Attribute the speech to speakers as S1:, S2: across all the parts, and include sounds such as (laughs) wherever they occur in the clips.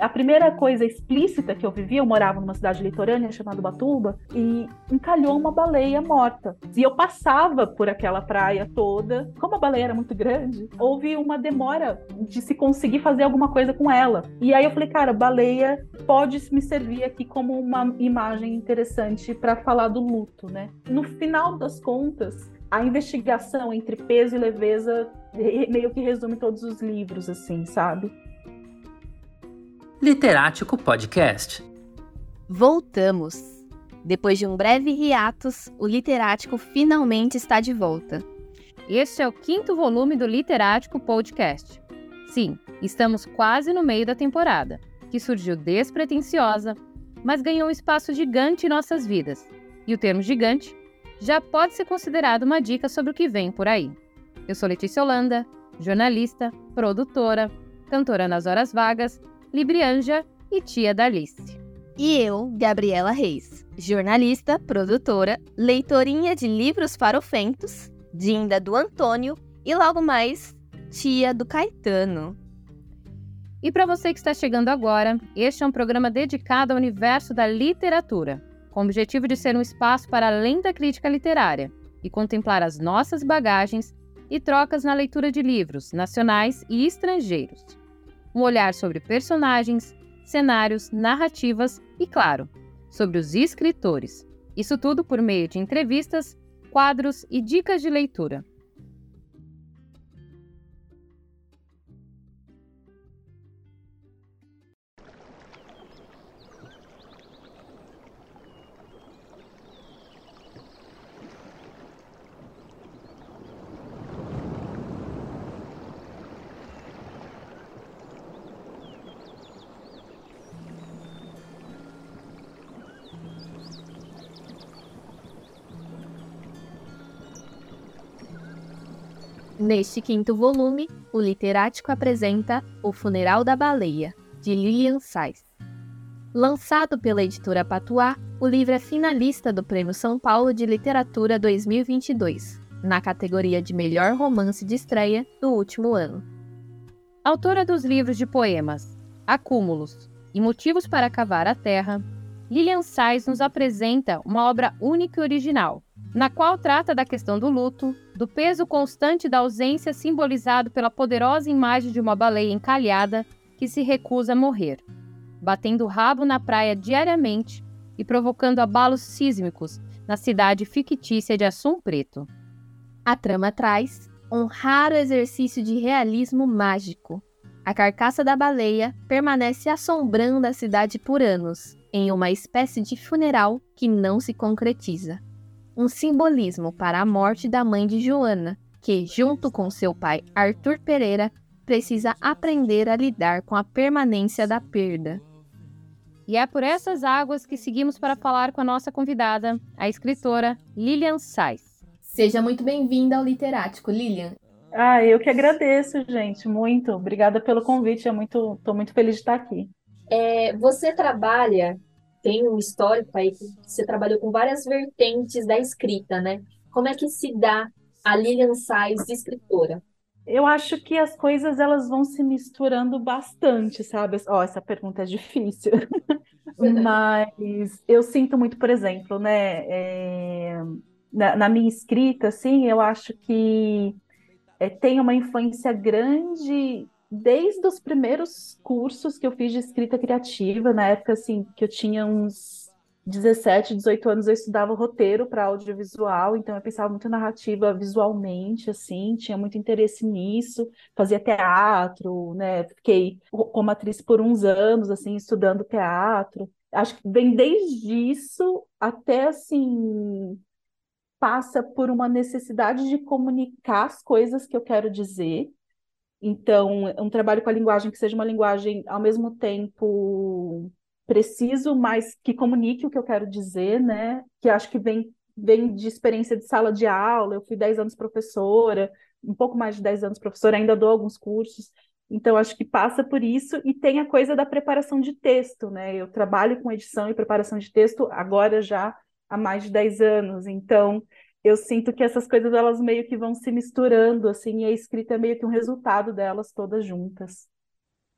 S1: a primeira coisa explícita que eu vivi, eu morava numa cidade litorânea chamada Batuba, e encalhou uma baleia morta. E eu passava por aquela praia toda, como a baleia era muito grande, houve uma demora de se conseguir fazer alguma coisa com ela. E aí eu falei, cara, baleia pode me servir aqui como uma imagem interessante para falar do luto, né? No final das contas, a investigação entre peso e leveza meio que resume todos os livros, assim, sabe?
S2: Literático Podcast.
S3: Voltamos. Depois de um breve hiatus, o Literático finalmente está de volta.
S4: Este é o quinto volume do Literático Podcast. Sim, estamos quase no meio da temporada, que surgiu despretensiosa, mas ganhou um espaço gigante em nossas vidas. E o termo gigante já pode ser considerado uma dica sobre o que vem por aí. Eu sou Letícia Holanda, jornalista, produtora, cantora nas horas vagas Librianja e tia da Alice.
S3: E eu, Gabriela Reis, jornalista, produtora, leitorinha de livros farofentos, dinda do Antônio e logo mais, tia do Caetano.
S4: E para você que está chegando agora, este é um programa dedicado ao universo da literatura, com o objetivo de ser um espaço para além da crítica literária e contemplar as nossas bagagens e trocas na leitura de livros nacionais e estrangeiros um olhar sobre personagens, cenários, narrativas e, claro, sobre os escritores. Isso tudo por meio de entrevistas, quadros e dicas de leitura.
S3: Neste quinto volume, o Literático apresenta O Funeral da Baleia, de Lilian Sais. Lançado pela editora Patuá, o livro é finalista do Prêmio São Paulo de Literatura 2022, na categoria de Melhor Romance de Estreia do último ano.
S4: Autora dos livros de poemas Acúmulos e Motivos para Cavar a Terra, Lilian Sais nos apresenta uma obra única e original, na qual trata da questão do luto, do peso constante da ausência simbolizado pela poderosa imagem de uma baleia encalhada que se recusa a morrer, batendo o rabo na praia diariamente e provocando abalos sísmicos na cidade fictícia de Assum Preto.
S3: A trama traz um raro exercício de realismo mágico. A carcaça da baleia permanece assombrando a cidade por anos, em uma espécie de funeral que não se concretiza um simbolismo para a morte da mãe de Joana, que, junto com seu pai Arthur Pereira, precisa aprender a lidar com a permanência da perda.
S4: E é por essas águas que seguimos para falar com a nossa convidada, a escritora Lilian Sais.
S3: Seja muito bem-vinda ao Literático, Lilian.
S1: Ah, eu que agradeço, gente, muito. Obrigada pelo convite, é muito, estou muito feliz de estar aqui.
S5: É, você trabalha tem um histórico aí que você trabalhou com várias vertentes da escrita, né? Como é que se dá a Lilian Sais de escritora?
S1: Eu acho que as coisas elas vão se misturando bastante, sabe? Ó, oh, essa pergunta é difícil. (laughs) Mas eu sinto muito, por exemplo, né? É... Na, na, minha escrita, assim, eu acho que é, tem uma influência grande desde os primeiros cursos que eu fiz de escrita criativa, na época assim, que eu tinha uns 17, 18 anos, eu estudava roteiro para audiovisual, então eu pensava muito narrativa visualmente, assim, tinha muito interesse nisso, fazia teatro, né? Fiquei como atriz por uns anos, assim, estudando teatro. Acho que vem desde isso até assim passa por uma necessidade de comunicar as coisas que eu quero dizer então, um trabalho com a linguagem que seja uma linguagem ao mesmo tempo preciso, mas que comunique o que eu quero dizer, né? Que acho que vem, vem de experiência de sala de aula. Eu fui 10 anos professora, um pouco mais de 10 anos professora, ainda dou alguns cursos. Então, acho que passa por isso e tem a coisa da preparação de texto, né? Eu trabalho com edição e preparação de texto agora já há mais de 10 anos. Então, eu sinto que essas coisas elas meio que vão se misturando assim e a escrita é meio que um resultado delas todas juntas.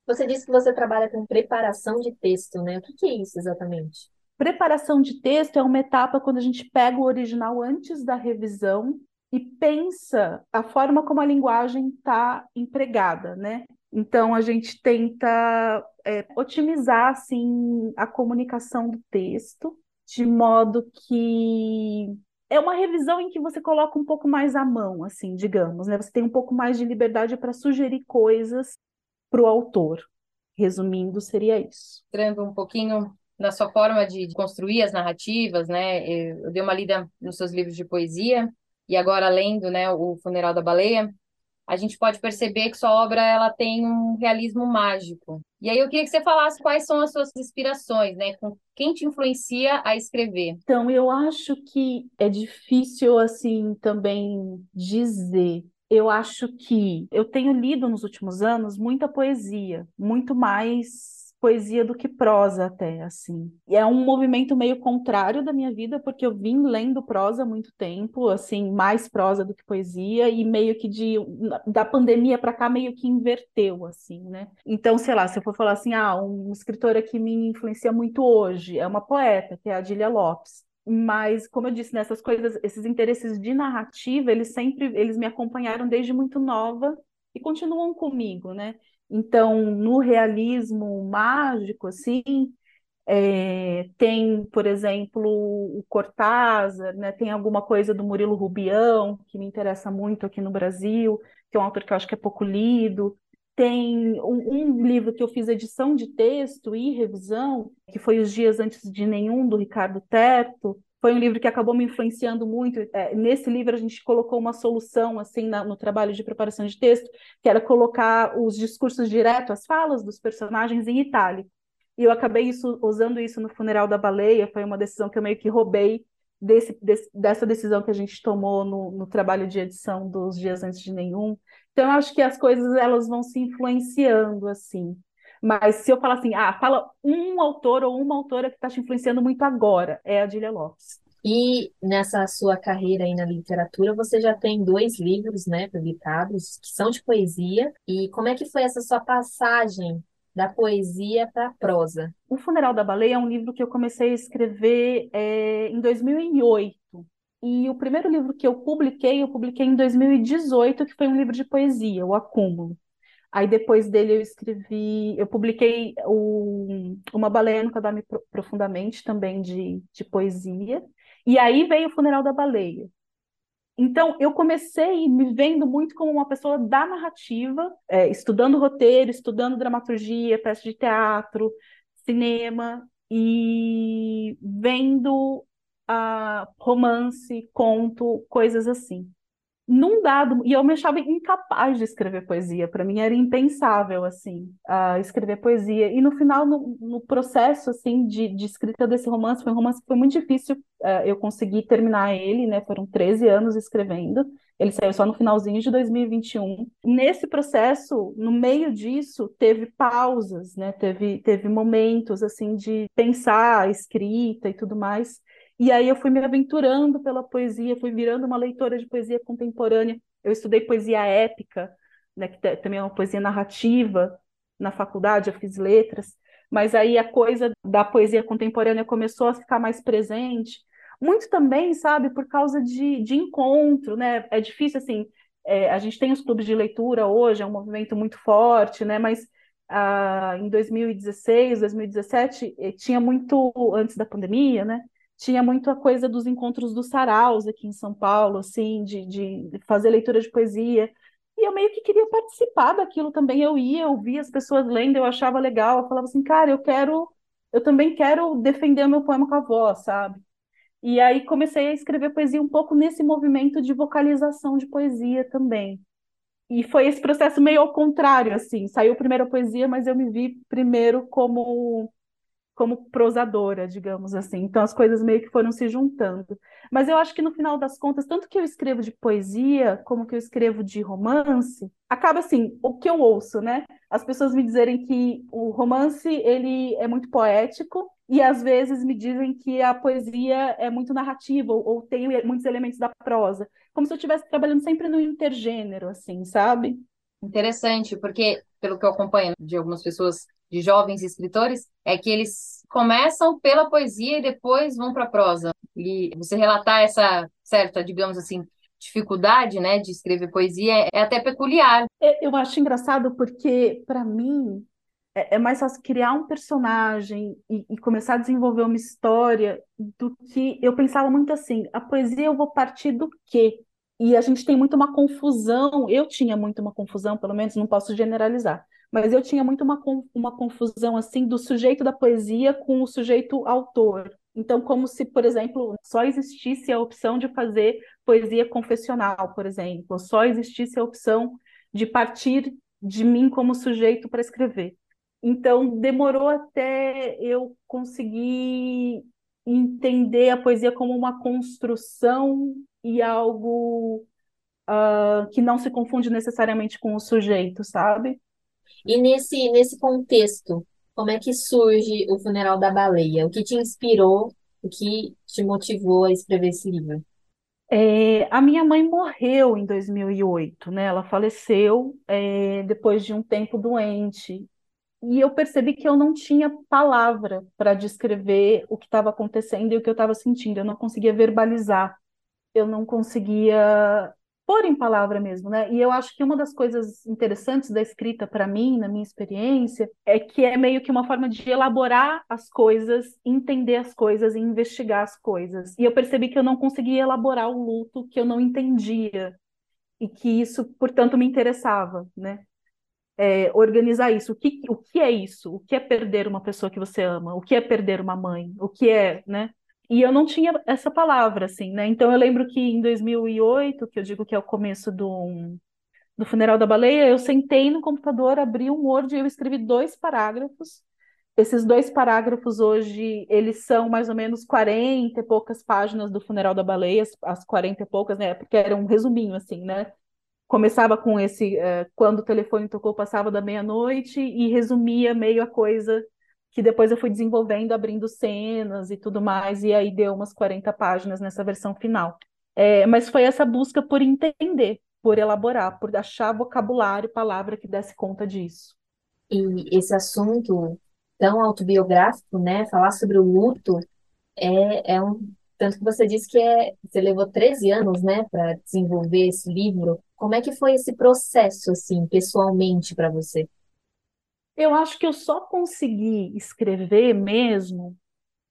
S5: Você disse que você trabalha com preparação de texto, né? O que que é isso exatamente?
S1: Preparação de texto é uma etapa quando a gente pega o original antes da revisão e pensa a forma como a linguagem está empregada, né? Então a gente tenta é, otimizar assim a comunicação do texto de modo que é uma revisão em que você coloca um pouco mais à mão, assim, digamos, né? Você tem um pouco mais de liberdade para sugerir coisas para o autor. Resumindo, seria isso.
S6: Entrando um pouquinho na sua forma de, construir as narrativas, né? Eu dei uma lida nos seus livros de poesia e agora lendo, né, o Funeral da Baleia, a gente pode perceber que sua obra ela tem um realismo mágico. E aí eu queria que você falasse quais são as suas inspirações, né? Com quem te influencia a escrever?
S1: Então, eu acho que é difícil assim também dizer. Eu acho que eu tenho lido nos últimos anos muita poesia, muito mais poesia do que prosa até, assim. E é um movimento meio contrário da minha vida, porque eu vim lendo prosa há muito tempo, assim, mais prosa do que poesia, e meio que de da pandemia para cá meio que inverteu, assim, né? Então, sei lá, se eu for falar assim, ah, uma escritora que me influencia muito hoje é uma poeta, que é a Adília Lopes. Mas, como eu disse, nessas coisas, esses interesses de narrativa, eles sempre, eles me acompanharam desde muito nova e continuam comigo, né? Então, no realismo mágico, assim, é, tem, por exemplo, o Cortázar, né? tem alguma coisa do Murilo Rubião, que me interessa muito aqui no Brasil, que é um autor que eu acho que é pouco lido. Tem um, um livro que eu fiz edição de texto e revisão, que foi Os Dias Antes de Nenhum, do Ricardo Terto, foi um livro que acabou me influenciando muito. É, nesse livro a gente colocou uma solução assim na, no trabalho de preparação de texto, que era colocar os discursos direto, as falas dos personagens em itálico. E eu acabei isso, usando isso no funeral da baleia. Foi uma decisão que eu meio que roubei desse, desse, dessa decisão que a gente tomou no, no trabalho de edição dos dias antes de nenhum. Então eu acho que as coisas elas vão se influenciando assim. Mas se eu falar assim, ah, fala um autor ou uma autora que está te influenciando muito agora, é a Dília Lopes.
S5: E nessa sua carreira aí na literatura, você já tem dois livros, né, publicados, que são de poesia. E como é que foi essa sua passagem da poesia para a prosa?
S1: O Funeral da Baleia é um livro que eu comecei a escrever é, em 2008. E o primeiro livro que eu publiquei, eu publiquei em 2018, que foi um livro de poesia, O Acúmulo. Aí depois dele eu escrevi, eu publiquei o, Uma Baleia Nunca Dorme Profundamente, também de, de poesia. E aí veio o Funeral da Baleia. Então, eu comecei me vendo muito como uma pessoa da narrativa, é, estudando roteiro, estudando dramaturgia, peça de teatro, cinema, e vendo uh, romance, conto, coisas assim num dado, e eu me achava incapaz de escrever poesia, para mim era impensável, assim, uh, escrever poesia, e no final, no, no processo, assim, de, de, escrita desse romance, foi um romance que foi muito difícil uh, eu conseguir terminar ele, né, foram 13 anos escrevendo, ele saiu só no finalzinho de 2021. Nesse processo, no meio disso, teve pausas, né, teve, teve momentos, assim, de pensar a escrita e tudo mais, e aí eu fui me aventurando pela poesia, fui virando uma leitora de poesia contemporânea. Eu estudei poesia épica, né, que também é uma poesia narrativa na faculdade, eu fiz letras, mas aí a coisa da poesia contemporânea começou a ficar mais presente, muito também, sabe, por causa de, de encontro, né? É difícil assim, é, a gente tem os clubes de leitura hoje, é um movimento muito forte, né? Mas ah, em 2016, 2017, eh, tinha muito antes da pandemia, né? Tinha muito a coisa dos encontros dos saraus aqui em São Paulo, assim, de, de fazer leitura de poesia. E eu meio que queria participar daquilo também. Eu ia, eu via as pessoas lendo, eu achava legal. Eu falava assim, cara, eu quero, eu também quero defender o meu poema com a voz, sabe? E aí comecei a escrever poesia um pouco nesse movimento de vocalização de poesia também. E foi esse processo meio ao contrário, assim. Saiu primeiro a poesia, mas eu me vi primeiro como como prosadora, digamos assim. Então as coisas meio que foram se juntando. Mas eu acho que no final das contas, tanto que eu escrevo de poesia como que eu escrevo de romance, acaba assim, o que eu ouço, né? As pessoas me dizerem que o romance ele é muito poético e às vezes me dizem que a poesia é muito narrativa ou, ou tem muitos elementos da prosa, como se eu estivesse trabalhando sempre no intergênero, assim, sabe?
S4: Interessante, porque pelo que eu acompanho de algumas pessoas, de jovens escritores, é que eles começam pela poesia e depois vão para a prosa. E você relatar essa certa, digamos assim, dificuldade, né, de escrever poesia é até peculiar.
S1: É, eu acho engraçado porque, para mim, é, é, mais fácil criar um personagem e, e, começar a desenvolver uma história do que eu pensava muito assim, a poesia eu vou partir do quê? E a gente tem muito uma confusão, eu tinha muito uma confusão, pelo menos não posso generalizar, mas eu tinha muito uma, uma confusão assim do sujeito da poesia com o sujeito autor. Então, como se, por exemplo, só existisse a opção de fazer poesia confessional, por exemplo, só existisse a opção de partir de mim como sujeito para escrever. Então, demorou até eu conseguir entender a poesia como uma construção e algo uh, que não se confunde necessariamente com o sujeito, sabe?
S5: E nesse, nesse contexto, como é que surge o Funeral da Baleia? O que te inspirou, o que te motivou a escrever esse livro?
S1: É, a minha mãe morreu em 2008, né? Ela faleceu é, depois de um tempo doente. E eu percebi que eu não tinha palavra para descrever o que estava acontecendo e o que eu estava sentindo. Eu não conseguia verbalizar eu não conseguia pôr em palavra mesmo, né? E eu acho que uma das coisas interessantes da escrita para mim, na minha experiência, é que é meio que uma forma de elaborar as coisas, entender as coisas e investigar as coisas. E eu percebi que eu não conseguia elaborar o luto que eu não entendia e que isso, portanto, me interessava, né? É, organizar isso. O que, o que é isso? O que é perder uma pessoa que você ama? O que é perder uma mãe? O que é, né? E eu não tinha essa palavra, assim, né? Então eu lembro que em 2008, que eu digo que é o começo do, do Funeral da Baleia, eu sentei no computador, abri um Word e eu escrevi dois parágrafos. Esses dois parágrafos hoje, eles são mais ou menos 40 e poucas páginas do Funeral da Baleia, as 40 e poucas, né? Porque era um resuminho, assim, né? Começava com esse, uh, quando o telefone tocou, passava da meia-noite e resumia meio a coisa que depois eu fui desenvolvendo, abrindo cenas e tudo mais, e aí deu umas 40 páginas nessa versão final. É, mas foi essa busca por entender, por elaborar, por achar vocabulário, palavra que desse conta disso.
S5: E esse assunto tão autobiográfico, né? Falar sobre o luto é, é um. Tanto que você disse que é, você levou 13 anos, né, para desenvolver esse livro. Como é que foi esse processo, assim, pessoalmente para você?
S1: Eu acho que eu só consegui escrever mesmo,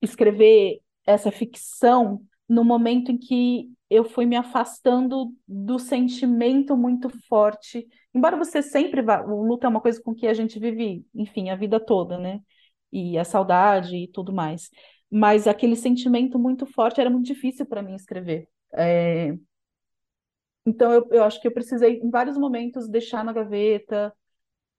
S1: escrever essa ficção no momento em que eu fui me afastando do sentimento muito forte. Embora você sempre vá, o luto é uma coisa com que a gente vive, enfim, a vida toda, né? E a saudade e tudo mais. Mas aquele sentimento muito forte era muito difícil para mim escrever. É... Então eu, eu acho que eu precisei, em vários momentos, deixar na gaveta,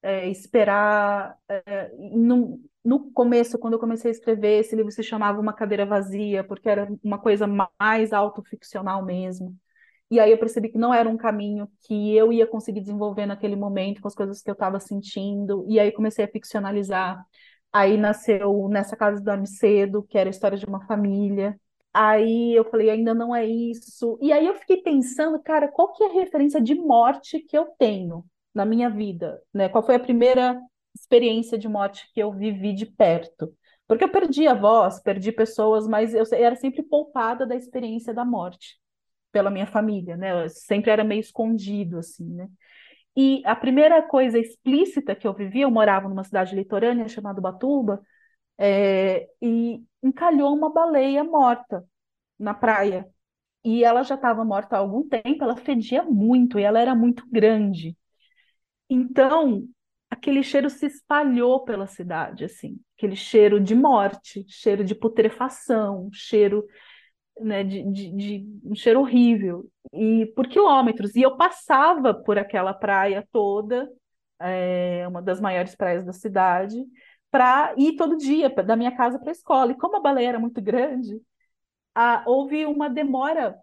S1: é, esperar. É, no, no começo, quando eu comecei a escrever, esse livro se chamava Uma Cadeira Vazia, porque era uma coisa mais autoficcional mesmo. E aí eu percebi que não era um caminho que eu ia conseguir desenvolver naquele momento, com as coisas que eu estava sentindo. E aí comecei a ficcionalizar. Aí nasceu Nessa Casa Dorme Cedo, que era a história de uma família. Aí eu falei, ainda não é isso. E aí eu fiquei pensando, cara, qual que é a referência de morte que eu tenho? Na minha vida, né? Qual foi a primeira experiência de morte que eu vivi de perto? Porque eu perdi a voz, perdi pessoas, mas eu era sempre poupada da experiência da morte pela minha família, né? Eu sempre era meio escondido assim, né? E a primeira coisa explícita que eu vivi, eu morava numa cidade litorânea chamada Batuba, é, e encalhou uma baleia morta na praia. E ela já estava morta há algum tempo, ela fedia muito e ela era muito grande. Então, aquele cheiro se espalhou pela cidade, assim, aquele cheiro de morte, cheiro de putrefação, cheiro, né, de, de, de, um cheiro horrível, e por quilômetros. E eu passava por aquela praia toda, é, uma das maiores praias da cidade, para ir todo dia, da minha casa para a escola. E como a baleia era muito grande, a, houve uma demora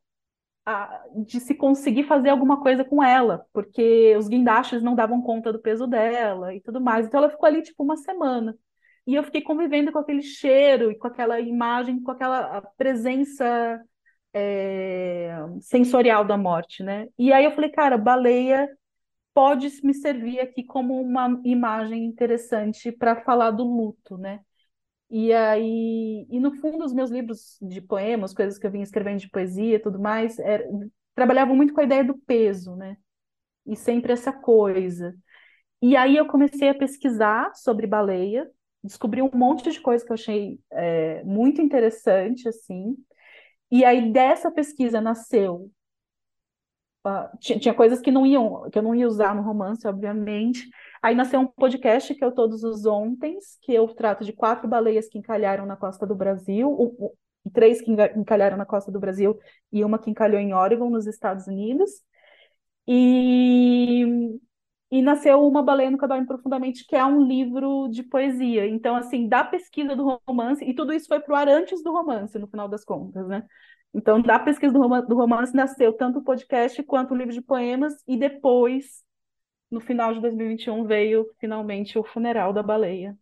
S1: a, de se conseguir fazer alguma coisa com ela, porque os guindastes não davam conta do peso dela e tudo mais. Então ela ficou ali tipo uma semana. E eu fiquei convivendo com aquele cheiro e com aquela imagem, com aquela presença é, sensorial da morte, né? E aí eu falei, cara, baleia pode me servir aqui como uma imagem interessante para falar do luto, né? E aí, e no fundo, os meus livros de poemas, coisas que eu vinha escrevendo de poesia e tudo mais, era, trabalhavam muito com a ideia do peso, né? E sempre essa coisa. E aí eu comecei a pesquisar sobre baleia, descobri um monte de coisa que eu achei é, muito interessante, assim. E aí dessa pesquisa nasceu Uh, tinha, tinha, coisas que não iam que eu não ia usar no romance, obviamente. Aí nasceu um podcast que é o Todos os Ontens, que eu trato de quatro baleias que encalharam na costa do Brasil, um, um, três que encalharam na costa do Brasil e uma que encalhou em Oregon, nos Estados Unidos. E, e nasceu Uma Baleia Nunca Dorme Profundamente, que é um livro de poesia. Então, assim, da pesquisa do romance, e tudo isso foi para o ar antes do romance, no final das contas, né? Então, da pesquisa do romance, do romance nasceu tanto o podcast quanto o livro de poemas, e depois, no final de 2021, veio finalmente o funeral da baleia.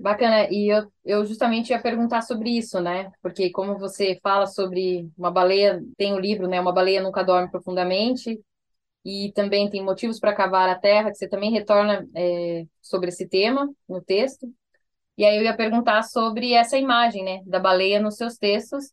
S4: Bacana, e eu, eu justamente ia perguntar sobre isso, né? Porque como você fala sobre uma baleia, tem o livro, né? Uma baleia nunca dorme profundamente, e também tem motivos para cavar a terra, que você também retorna é, sobre esse tema no texto. E aí eu ia perguntar sobre essa imagem, né, da baleia nos seus textos,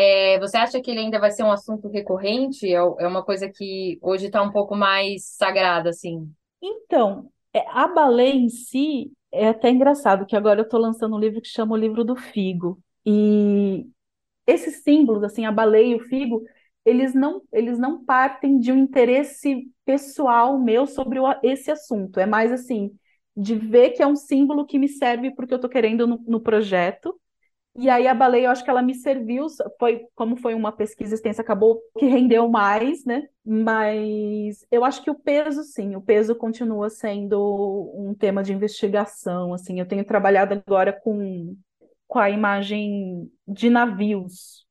S4: é, você acha que ele ainda vai ser um assunto recorrente? É, é uma coisa que hoje está um pouco mais sagrada, assim?
S1: Então, é, a baleia em si é até engraçado, que agora eu estou lançando um livro que chama o Livro do Figo. E esses símbolos, assim, a baleia e o figo, eles não, eles não partem de um interesse pessoal meu sobre o, esse assunto. É mais assim, de ver que é um símbolo que me serve porque eu estou querendo no, no projeto e aí a baleia, eu acho que ela me serviu, foi como foi uma pesquisa extensa, acabou que rendeu mais, né? Mas eu acho que o peso, sim, o peso continua sendo um tema de investigação, assim. Eu tenho trabalhado agora com, com a imagem de navios,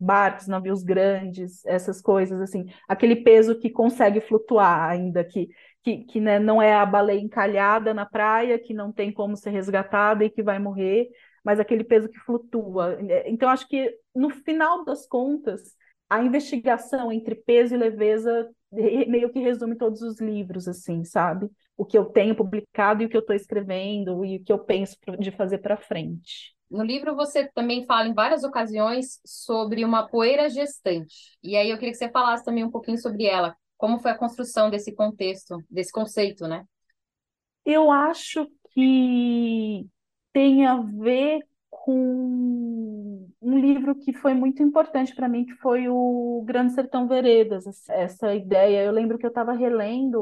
S1: barcos, navios grandes, essas coisas, assim. Aquele peso que consegue flutuar ainda, que, que, que né, não é a baleia encalhada na praia, que não tem como ser resgatada e que vai morrer, mas aquele peso que flutua. Então, acho que no final das contas, a investigação entre peso e leveza meio que resume todos os livros, assim, sabe? O que eu tenho publicado e o que eu estou escrevendo e o que eu penso de fazer para frente.
S4: No livro você também fala em várias ocasiões sobre uma poeira gestante. E aí eu queria que você falasse também um pouquinho sobre ela. Como foi a construção desse contexto, desse conceito, né?
S1: Eu acho que tem a ver com um livro que foi muito importante para mim, que foi o Grande Sertão Veredas. Essa ideia, eu lembro que eu estava relendo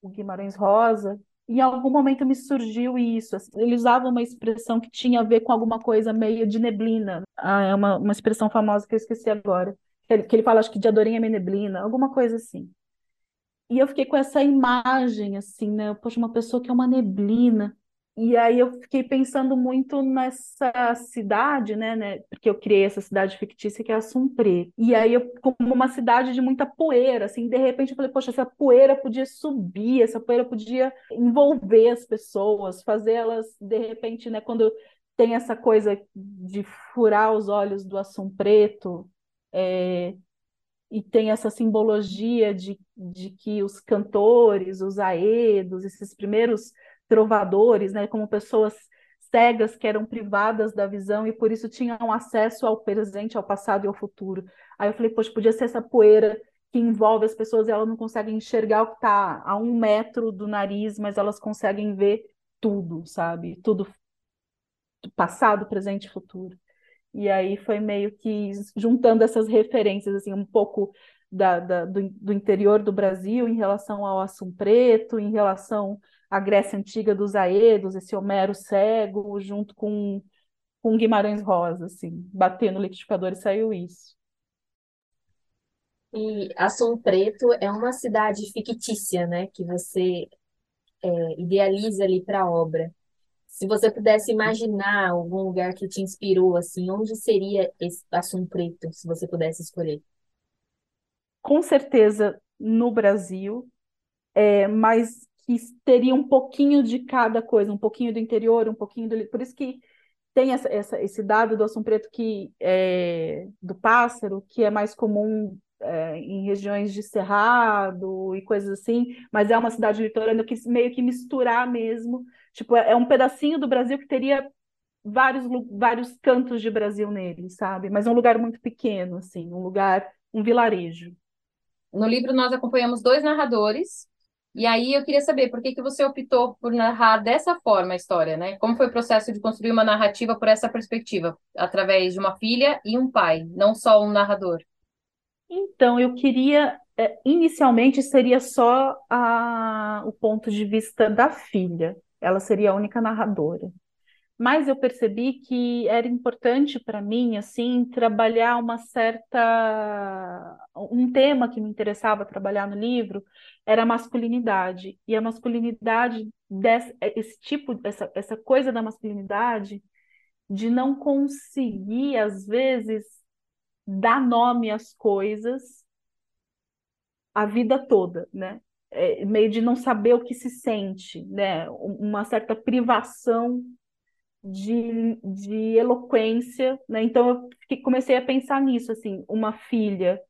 S1: o Guimarães Rosa, e em algum momento me surgiu isso. Assim, ele usava uma expressão que tinha a ver com alguma coisa meio de neblina. Ah, é uma, uma expressão famosa que eu esqueci agora. Que ele, fala, acho que de adorinha meio neblina, alguma coisa assim. E eu fiquei com essa imagem, assim, né? Poxa, uma pessoa que é uma neblina. E aí eu fiquei pensando muito nessa cidade, né, né, porque eu criei essa cidade fictícia que é a Sumpré. E aí eu como uma cidade de muita poeira, assim, de repente eu falei, poxa, essa poeira podia subir, essa poeira podia envolver as pessoas, fazer elas de repente, né, quando tem essa coisa de furar os olhos do Assum Preto, é, e tem essa simbologia de, de que os cantores, os aedos, esses primeiros trovadores, né, como pessoas cegas que eram privadas da visão e por isso tinham acesso ao presente, ao passado e ao futuro. Aí eu falei, poxa, podia ser essa poeira que envolve as pessoas e elas não conseguem enxergar o que está a um metro do nariz, mas elas conseguem ver tudo, sabe? Tudo passado, presente e futuro. E aí foi meio que juntando essas referências, assim, um pouco da, da do, do, interior do Brasil em relação ao Assum Preto, em relação a Grécia Antiga dos Aedos, esse Homero cego, junto com, com Guimarães Rosa, assim, bater no liquidificador e saiu isso.
S5: E Assum Preto é uma cidade fictícia, né, que você é, idealiza ali para a obra. Se você pudesse imaginar algum lugar que te inspirou, assim, onde seria esse Assum Preto, se você pudesse escolher?
S1: Com certeza no Brasil, é, mas que teria um pouquinho de cada coisa, um pouquinho do interior, um pouquinho do. Por isso que tem essa, essa, esse dado do Assum Preto que é, do pássaro, que é mais comum é, em regiões de cerrado e coisas assim, mas é uma cidade litorânea que meio que misturar mesmo. Tipo, é, é um pedacinho do Brasil que teria vários, vários cantos de Brasil nele, sabe? Mas é um lugar muito pequeno, assim, um lugar, um vilarejo.
S4: No livro nós acompanhamos dois narradores, e aí eu queria saber por que que você optou por narrar dessa forma a história, né? Como foi o processo de construir uma narrativa por essa perspectiva, através de uma filha e um pai, não só um narrador?
S1: Então, eu queria, é, inicialmente seria só a, o ponto de vista da filha, ela seria a única narradora mas eu percebi que era importante para mim assim trabalhar uma certa um tema que me interessava trabalhar no livro era a masculinidade e a masculinidade desse, esse tipo essa, essa coisa da masculinidade de não conseguir às vezes dar nome às coisas a vida toda, né? É, meio de não saber o que se sente, né? Uma certa privação de, de eloquência, né? Então eu comecei a pensar nisso, assim, uma filha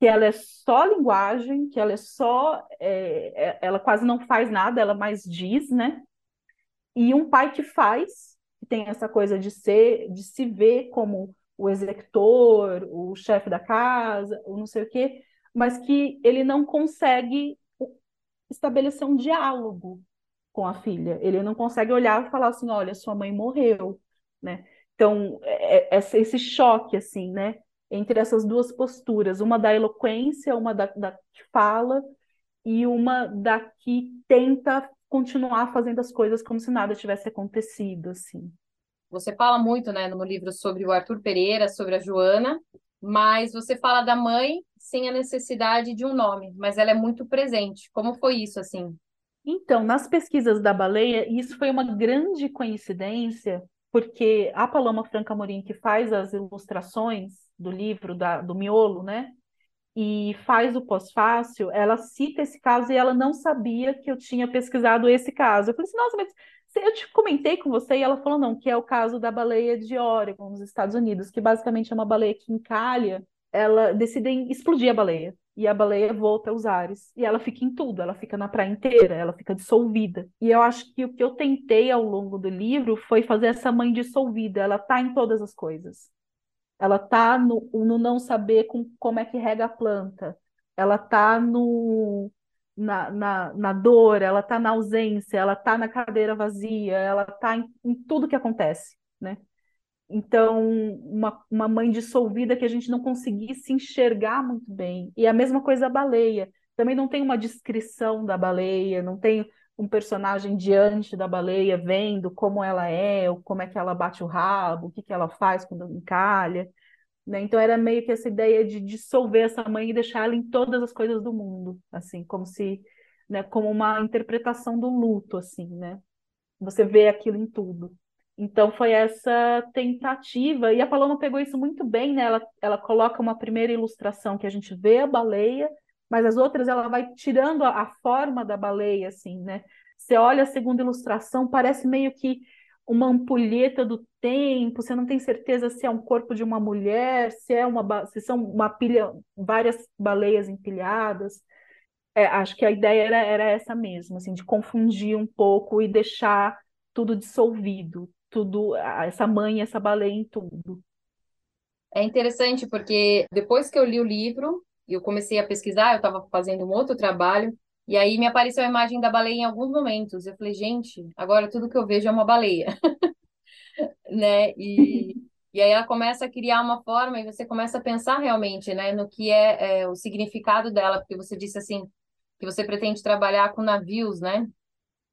S1: que ela é só linguagem, que ela é só, é, é, ela quase não faz nada, ela mais diz, né? E um pai que faz, que tem essa coisa de ser, de se ver como o executor, o chefe da casa, o não sei o quê, mas que ele não consegue estabelecer um diálogo, com a filha. Ele não consegue olhar e falar assim, olha, sua mãe morreu, né? Então, é, é, esse choque, assim, né? Entre essas duas posturas, uma da eloquência, uma da, da que fala, e uma da que tenta continuar fazendo as coisas como se nada tivesse acontecido, assim.
S4: Você fala muito, né, no livro sobre o Arthur Pereira, sobre a Joana, mas você fala da mãe sem a necessidade de um nome, mas ela é muito presente. Como foi isso, assim?
S1: Então, nas pesquisas da baleia, isso foi uma grande coincidência, porque a Paloma Franca Morim, que faz as ilustrações do livro, da, do miolo, né? E faz o pós-fácil, ela cita esse caso e ela não sabia que eu tinha pesquisado esse caso. Eu falei assim, nossa, mas eu te comentei com você e ela falou, não, que é o caso da baleia de Oregon, nos Estados Unidos, que basicamente é uma baleia que encalha, ela decidem explodir a baleia e a baleia volta aos ares. E ela fica em tudo, ela fica na praia inteira, ela fica dissolvida. E eu acho que o que eu tentei ao longo do livro foi fazer essa mãe dissolvida, ela tá em todas as coisas. Ela tá no, no não saber com, como é que rega a planta. Ela tá no, na, na, na dor, ela tá na ausência, ela tá na cadeira vazia, ela tá em, em tudo que acontece, né? Então, uma, uma mãe dissolvida que a gente não conseguisse enxergar muito bem. E a mesma coisa a baleia. Também não tem uma descrição da baleia, não tem um personagem diante da baleia vendo como ela é, como é que ela bate o rabo, o que, que ela faz quando encalha. Né? Então era meio que essa ideia de dissolver essa mãe e deixar ela em todas as coisas do mundo, assim, como se, né, como uma interpretação do luto, assim, né? Você vê aquilo em tudo. Então foi essa tentativa, e a Paloma pegou isso muito bem, né? Ela, ela coloca uma primeira ilustração que a gente vê a baleia, mas as outras ela vai tirando a, a forma da baleia, assim, né? Você olha a segunda ilustração, parece meio que uma ampulheta do tempo, você não tem certeza se é um corpo de uma mulher, se é uma se são uma pilha, várias baleias empilhadas. É, acho que a ideia era, era essa mesmo, assim, de confundir um pouco e deixar tudo dissolvido, tudo, essa mãe, essa baleia em tudo.
S4: É interessante porque depois que eu li o livro, eu comecei a pesquisar, eu estava fazendo um outro trabalho, e aí me apareceu a imagem da baleia em alguns momentos. Eu falei, gente, agora tudo que eu vejo é uma baleia. (laughs) né? E, e aí ela começa a criar uma forma e você começa a pensar realmente, né, no que é, é o significado dela, porque você disse assim, que você pretende trabalhar com navios, né?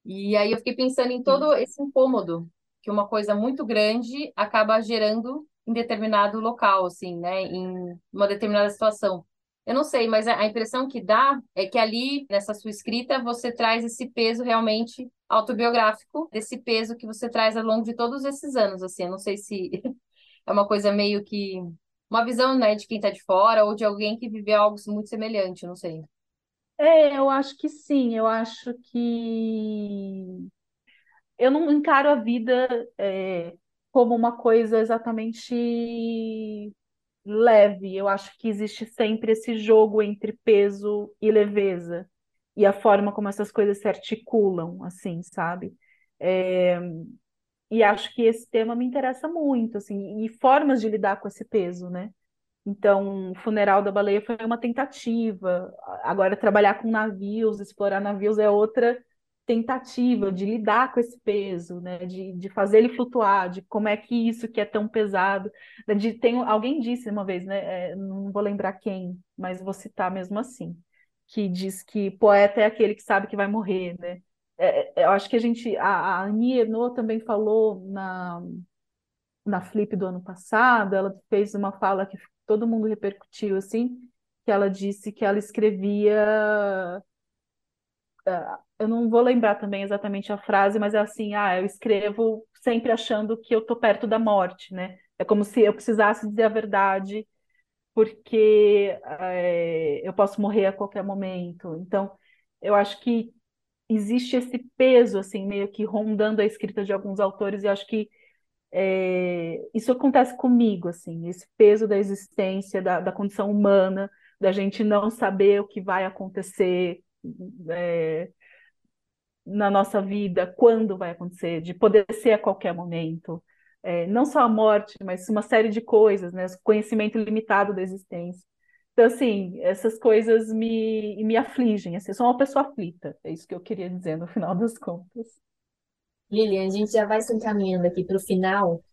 S4: E aí eu fiquei pensando em todo esse incômodo que uma coisa muito grande acaba gerando em determinado local, assim, né, em uma determinada situação. Eu não sei, mas a impressão que dá é que ali, nessa sua escrita, você traz esse peso realmente autobiográfico, desse peso que você traz ao longo de todos esses anos, assim. Eu não sei se (laughs) é uma coisa meio que uma visão, né, de quem está de fora ou de alguém que viveu algo muito semelhante, não sei.
S1: É, eu acho que sim, eu acho que eu não encaro a vida é, como uma coisa exatamente leve. Eu acho que existe sempre esse jogo entre peso e leveza e a forma como essas coisas se articulam, assim, sabe? É, e acho que esse tema me interessa muito, assim, e formas de lidar com esse peso, né? Então, o funeral da baleia foi uma tentativa. Agora, trabalhar com navios, explorar navios é outra tentativa de lidar com esse peso, né? De, de fazer ele flutuar, de como é que isso que é tão pesado. De, tem, alguém disse uma vez, né? É, não vou lembrar quem, mas vou citar mesmo assim, que diz que poeta é aquele que sabe que vai morrer, né? É, é eu acho que a gente, a, a Annie Ernaux também falou na, na Flip do ano passado, ela fez uma fala que todo mundo repercutiu, assim, que ela disse que ela escrevia ah, eu não vou lembrar também exatamente a frase, mas é assim, ah, eu escrevo sempre achando que eu tô perto da morte, né? É como se eu precisasse dizer a verdade, porque é, eu posso morrer a qualquer momento. Então, eu acho que existe esse peso, assim, meio que rondando a escrita de alguns autores, e acho que é, isso acontece comigo, assim, esse peso da existência, da, da condição humana, da gente não saber o que vai acontecer, é, na nossa vida, quando vai acontecer, de poder ser a qualquer momento. É, não só a morte, mas uma série de coisas, né? O conhecimento limitado da existência. Então, assim, essas coisas me, me afligem. Assim, eu sou uma pessoa aflita, é isso que eu queria dizer no final das contas.
S5: Lilian, a gente já vai se encaminhando aqui para o final,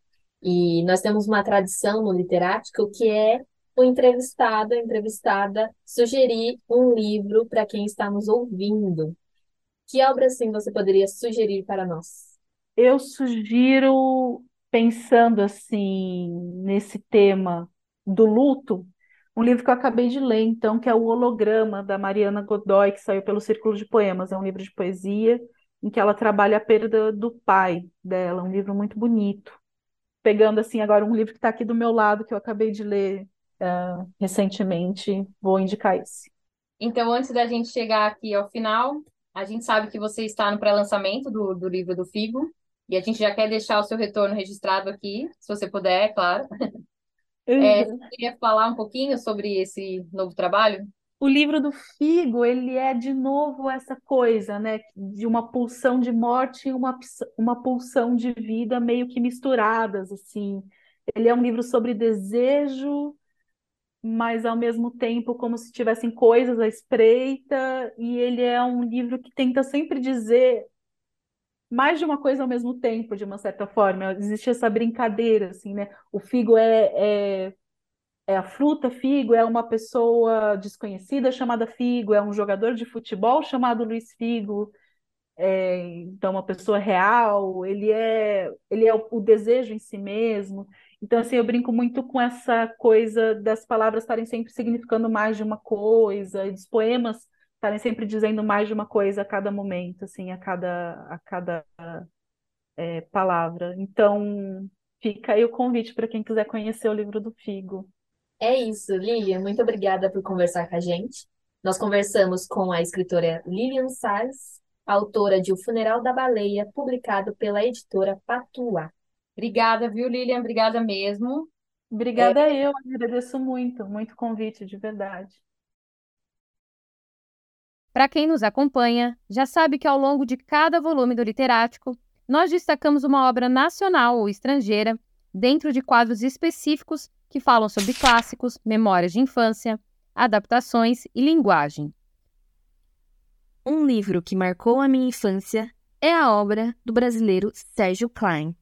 S5: e nós temos uma tradição no Literático que é o entrevistado, a entrevistada, sugerir um livro para quem está nos ouvindo. Que obra, assim, você poderia sugerir para nós?
S1: Eu sugiro, pensando assim, nesse tema do luto, um livro que eu acabei de ler, então, que é O Holograma, da Mariana Godoy, que saiu pelo Círculo de Poemas. É um livro de poesia em que ela trabalha a perda do pai dela, um livro muito bonito. Pegando, assim, agora um livro que está aqui do meu lado, que eu acabei de ler uh, recentemente, vou indicar esse.
S4: Então, antes da gente chegar aqui ao final, a gente sabe que você está no pré-lançamento do, do livro do Figo, e a gente já quer deixar o seu retorno registrado aqui, se você puder, é claro. (laughs) É, você queria falar um pouquinho sobre esse novo trabalho?
S1: O livro do Figo, ele é de novo essa coisa, né, de uma pulsão de morte e uma, uma pulsão de vida meio que misturadas, assim. Ele é um livro sobre desejo, mas ao mesmo tempo como se tivessem coisas à espreita, e ele é um livro que tenta sempre dizer mais de uma coisa ao mesmo tempo, de uma certa forma. Existe essa brincadeira, assim, né? O figo é, é, é a fruta, figo é uma pessoa desconhecida chamada Figo, é um jogador de futebol chamado Luiz Figo, é, então uma pessoa real, ele é, ele é o, o desejo em si mesmo. Então, assim, eu brinco muito com essa coisa das palavras estarem sempre significando mais de uma coisa, e dos poemas estarem sempre dizendo mais de uma coisa a cada momento, assim, a cada, a cada é, palavra. Então, fica aí o convite para quem quiser conhecer o livro do Figo.
S5: É isso, Lilian. Muito obrigada por conversar com a gente. Nós conversamos com a escritora Lilian Salles, autora de O Funeral da Baleia, publicado pela editora Patuá.
S4: Obrigada, viu, Lilian? Obrigada mesmo.
S1: Obrigada é... eu, agradeço muito, muito convite, de verdade.
S6: Para quem nos acompanha, já sabe que ao longo de cada volume do Literático, nós destacamos uma obra nacional ou estrangeira dentro de quadros específicos que falam sobre clássicos, memórias de infância, adaptações e linguagem.
S3: Um livro que marcou a minha infância é a obra do brasileiro Sérgio Klein.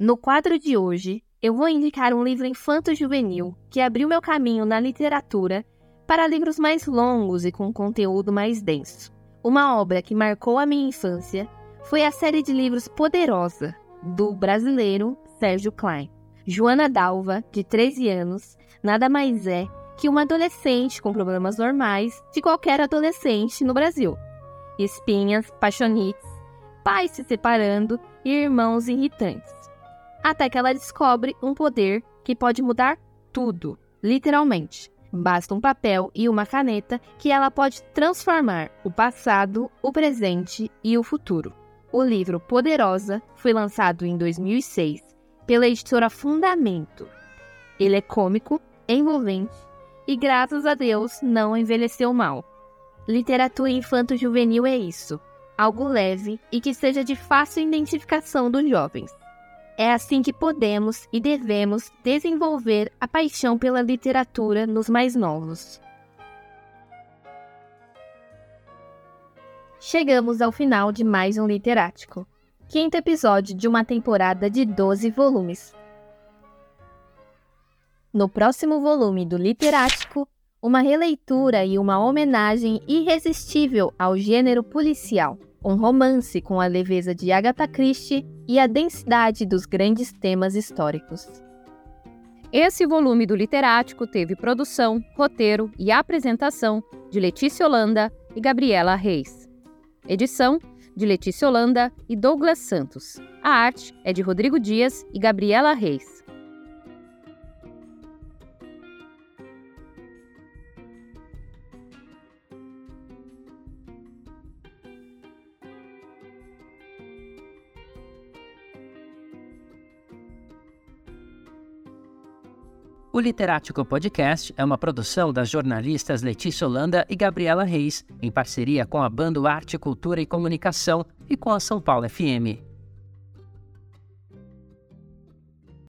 S3: No quadro de hoje, eu vou indicar um livro infanto-juvenil que abriu meu caminho na literatura para livros mais longos e com conteúdo mais denso. Uma obra que marcou a minha infância foi a série de livros Poderosa, do brasileiro Sérgio Klein. Joana Dalva, de 13 anos, nada mais é que uma adolescente com problemas normais de qualquer adolescente no Brasil. Espinhas, paixonites, pais se separando e irmãos irritantes até que ela descobre um poder que pode mudar tudo, literalmente. Basta um papel e uma caneta que ela pode transformar o passado, o presente e o futuro. O livro Poderosa foi lançado em 2006 pela editora Fundamento. Ele é cômico, envolvente e, graças a Deus, não envelheceu mal. Literatura infanto-juvenil é isso, algo leve e que seja de fácil identificação dos jovens. É assim que podemos e devemos desenvolver a paixão pela literatura nos mais novos. Chegamos ao final de mais um Literático, quinto episódio de uma temporada de 12 volumes. No próximo volume do Literático, uma releitura e uma homenagem irresistível ao gênero policial, um romance com a leveza de Agatha Christie e a densidade dos grandes temas históricos.
S4: Esse volume do Literático teve produção, roteiro e apresentação de Letícia Holanda e Gabriela Reis. Edição de Letícia Holanda e Douglas Santos. A arte é de Rodrigo Dias e Gabriela Reis.
S2: O Literático Podcast é uma produção das jornalistas Letícia Holanda e Gabriela Reis, em parceria com a Bando Arte, Cultura e Comunicação e com a São Paulo FM.